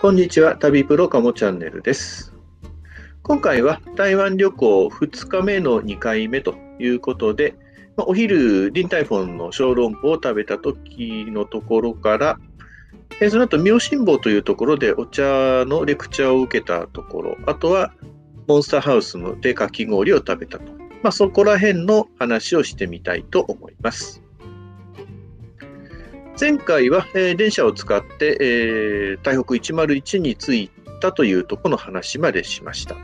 こんにちは、旅プロカモチャンネルです。今回は台湾旅行2日目の2回目ということで、まお昼、リンタイフォンの小籠包を食べた時のところから、えその後、妙心坊というところでお茶のレクチャーを受けたところ、あとはモンスターハウスのでかき氷を食べたと。まあ、そこら辺の話をしてみたいと思います。前回は、えー電車を使って、えー台北101に着いたというとこの話までしました。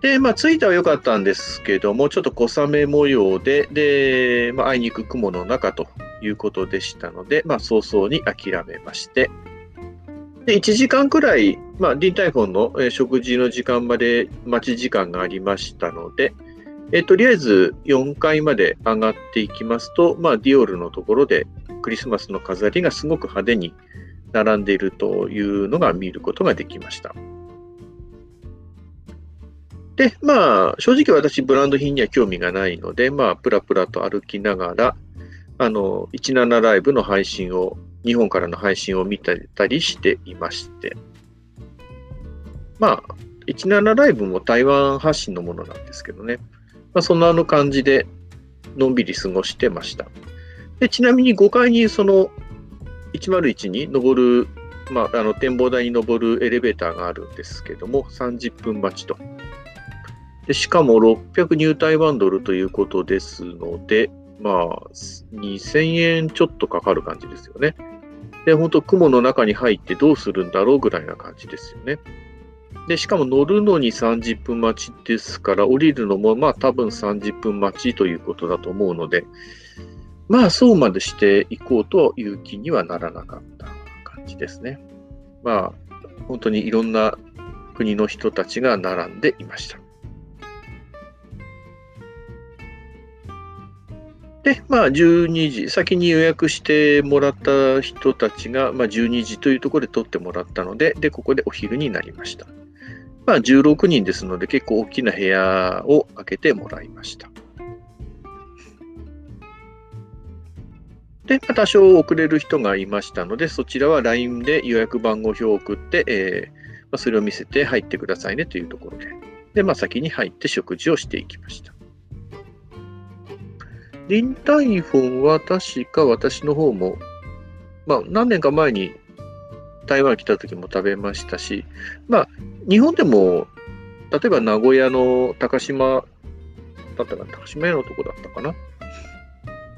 で、まあ、着いたは良かったんですけども、ちょっと小雨模様で、で、まあ、あいにく雲の中ということでしたので、まあ、早々に諦めまして、で、1時間くらい、まあ、リンタイフォンの食事の時間まで待ち時間がありましたので、えーとりあえず4階まで上がっていきますと、まあ、ディオールのところでクリスマスの飾りがすごく派手に並んでいるというのが見ることができました。で、まあ、正直私、ブランド品には興味がないので、まあ、プラプラと歩きながら、あの、17ライブの配信を、日本からの配信を見たりしていまして、まあ、17ライブも台湾発信のものなんですけどね、まあ、そんなの感じで、のんびり過ごしてました。でちなみに5階にその101に登る、まあ、あの展望台に登るエレベーターがあるんですけども、30分待ちと。でしかも600ニュータイワンドルということですので、まあ、2000円ちょっとかかる感じですよね。で、本当雲の中に入ってどうするんだろうぐらいな感じですよね。で、しかも乗るのに30分待ちですから、降りるのもまあ多分30分待ちということだと思うので、まあそうまでしていこうという気にはならなかった感じですね。まあ本当にいろんな国の人たちが並んでいました。で、まあ12時、先に予約してもらった人たちが、まあ、12時というところで取ってもらったので、で、ここでお昼になりました。まあ16人ですので結構大きな部屋を開けてもらいました。で、多少遅れる人がいましたので、そちらは LINE で予約番号表を送って、えーまあ、それを見せて入ってくださいねというところで、で、まあ、先に入って食事をしていきました。リンタイフォンは確か私の方も、まあ、何年か前に台湾来た時も食べましたし、まあ、日本でも、例えば名古屋の高島だったかな、高島屋のとこだったかな？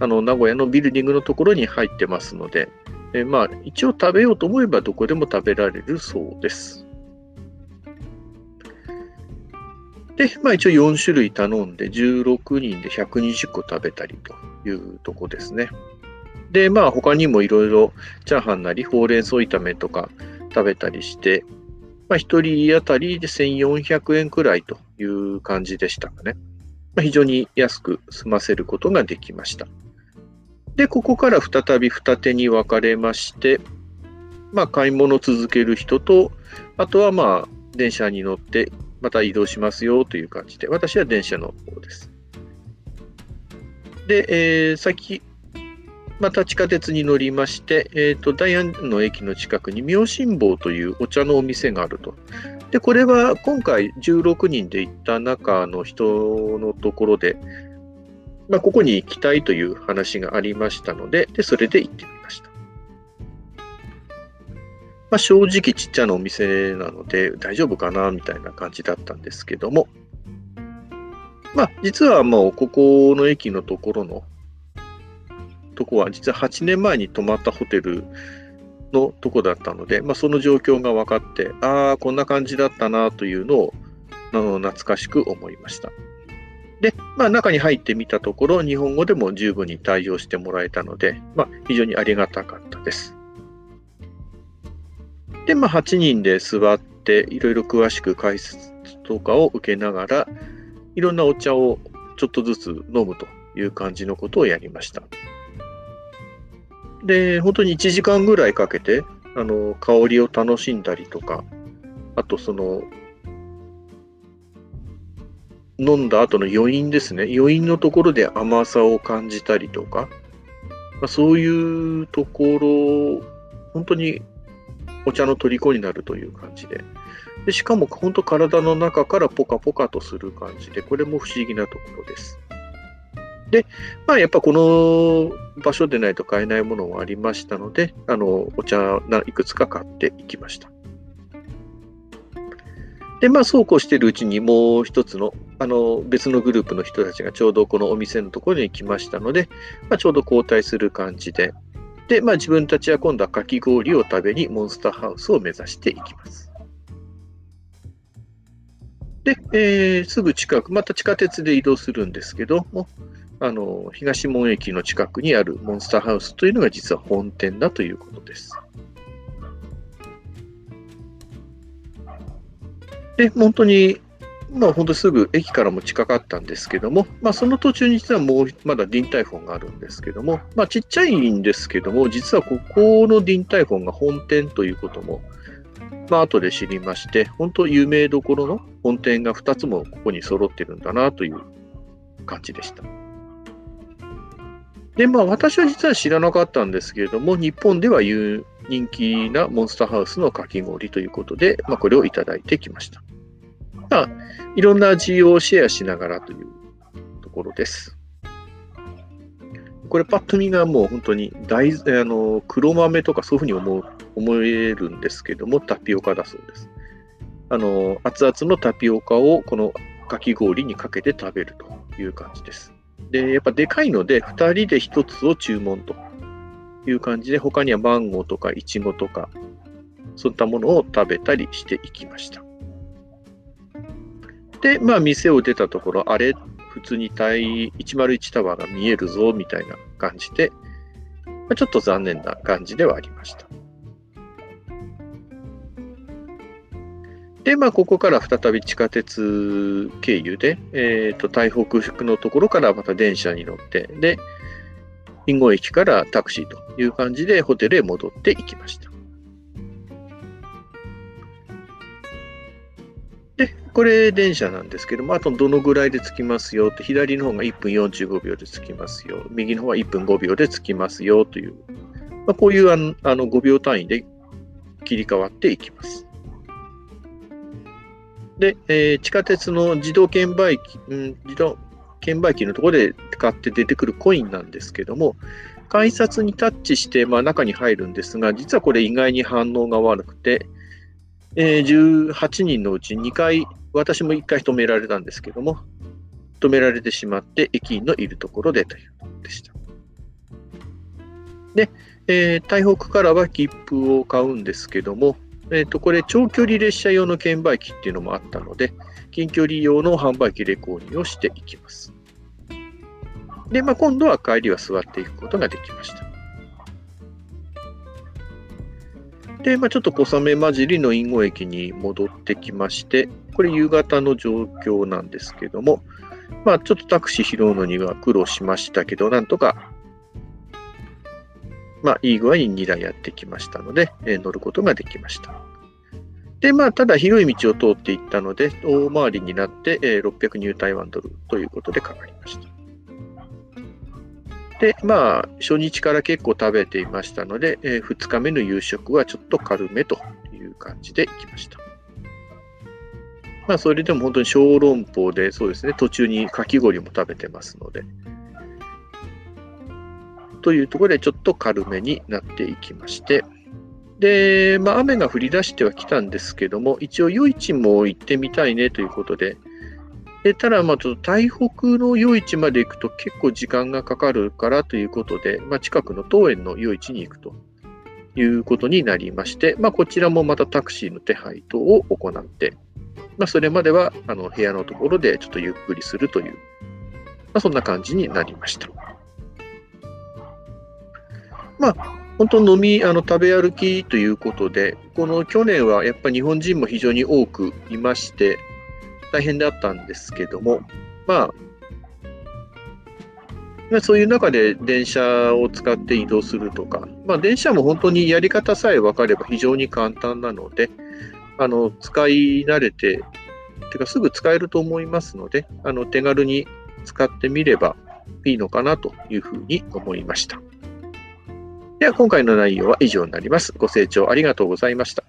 あの、名古屋のビルディングのところに入ってますので、えまあ、一応食べようと思えばどこでも食べられるそうです。で、まあ一応4種類頼んで16人で120個食べたりというとこですね。で、まあ他にもいろいろチャーハンなりほうれん草炒めとか食べたりして、まあ1人当たりで1400円くらいという感じでしたかね。まあ、非常に安く済ませることができました。で、ここから再び二手に分かれまして、まあ買い物を続ける人と、あとはまあ電車に乗ってまた移動しますよという感じで、私は電車の方です。で、えー先、また地下鉄に乗りまして、えーと、ダイアンの駅の近くに妙心坊というお茶のお店があると。で、これは今回16人で行った中の人のところで、まあ、ここに行きたいという話がありましたので、で、それで行ってみました。まあ、正直ちっちゃなお店なので大丈夫かなみたいな感じだったんですけども、まあ、実はもうここの駅のところのとこは実は8年前に泊まったホテルのとこだったので、まあ、その状況が分かって、ああ、こんな感じだったなというのをあの懐かしく思いました。で、まあ、中に入ってみたところ、日本語でも十分に対応してもらえたので、まあ、非常にありがたかったです。で、まあ、8人で座って、いろいろ詳しく解説とかを受けながら、いろんなお茶をちょっとずつ飲むという感じのことをやりました。で、本当に1時間ぐらいかけて、あの、香りを楽しんだりとか、あとその、飲んだ後の余韻ですね。余韻のところで甘さを感じたりとか、まあ、そういうところ、本当にお茶の虜になるという感じで。でしかも本当体の中からポカポカとする感じで、これも不思議なところです。で、まあやっぱこの場所でないと買えないものもありましたので、あの、お茶いくつか買っていきました。で、まあそうこうしているうちにもう一つの、あの、別のグループの人たちがちょうどこのお店のところに来ましたので、まあ、ちょうど交代する感じで、で、まあ自分たちは今度はかき氷を食べにモンスターハウスを目指していきます。で、えー、すぐ近く、また地下鉄で移動するんですけども、あの東門駅の近くにあるモンスターハウスというのが実は本店だということです。で、本当に、まあ本当すぐ駅からも近かったんですけども、まあその途中に実はもうまだディンタイフォンがあるんですけども、まあちっちゃいんですけども、実はここのディンタイフォンが本店ということもまあ後で知りまして、本当有名どころの本店が2つもここに揃ってるんだなという感じでした。で、まあ私は実は知らなかったんですけれども、日本では人気なモンスターハウスのかき氷ということで、まあこれをいただいてきました。まあ、いろんな味をシェアしながらというところです。これパッと見がもう本当に大あの黒豆とかそういうふうに思う思えるんですけども、タピオカだそうです。あの、熱々のタピオカをこのかき氷にかけて食べるという感じです。で、やっぱでかいので、2人で1つを注文という感じで、他にはマンゴーとかイチゴとか、そういったものを食べたりしていきました。で、まあ、店を出たところ、あれ、普通に対101タワーが見えるぞ、みたいな感じで、ま、ちょっと残念な感じではありました。で、まあ、ここから再び地下鉄経由で、え、ー、と、台北のところからまた電車に乗って、で、インゴ駅からタクシーという感じでホテルへ戻っていきました。で、これ電車なんですけども、あとどのぐらいで着きますよって、左の方が1分45秒で着きますよ、右の方は1分5秒で着きますよという、まあ、こういうあのあの5秒単位で切り替わっていきます。で、えー、地下鉄の自動券売機、うん、自動券売機のところで使って出てくるコインなんですけども、改札にタッチして、まあ、中に入るんですが、実はこれ意外に反応が悪くて、えー、18人のうち2回、私も1回止められたんですけども、止められてしまって、駅員のいるところでということでした。で、えー、台北からは切符を買うんですけども、え、ー、と、これ、長距離列車用の券売機っていうのもあったので、近距離用の販売機で購入をしていきます。で、まあ、今度は帰りは座っていくことができました。で、まあ、ちょっと小雨混じりの隠語駅に戻ってきまして、これ夕方の状況なんですけども、まあ、ちょっとタクシー拾うのには苦労しましたけど、なんとかまあ、いい具合に2台やってきましたので、え、乗ることができました。で、まあ、ただ広い道を通っていったので、大回りになって、え、600ニュータイワンドルということでかかりました。で、まあ、初日から結構食べていましたので、え、2日目の夕食はちょっと軽めという感じで行きました。まあ、それでも本当に小籠包で、そうですね、途中にかき氷も食べてますので、というところでちょっと軽めになっていきまして、で、まあ、雨が降り出してはきたんですけども、一応夜市も行ってみたいねということで、でただ、まあ、ちょっと台北の夜市まで行くと結構時間がかかるからということで、まあ、近くの当園の夜市に行くということになりまして、まあ、こちらもまたタクシーの手配等を行って、まあ、それまではあの部屋のところでちょっとゆっくりするという、まあ、そんな感じになりました。まあ、本当飲み、あの食べ歩きということで、この去年はやっぱり日本人も非常に多くいまして、大変であったんですけども、まあ、そういう中で電車を使って移動するとか、まあ、電車も本当にやり方さえ分かれば非常に簡単なので、あの使い慣れて、てかすぐ使えると思いますので、あの手軽に使ってみればいいのかなというふうに思いました。では今回の内容は以上になります。ご清聴ありがとうございました。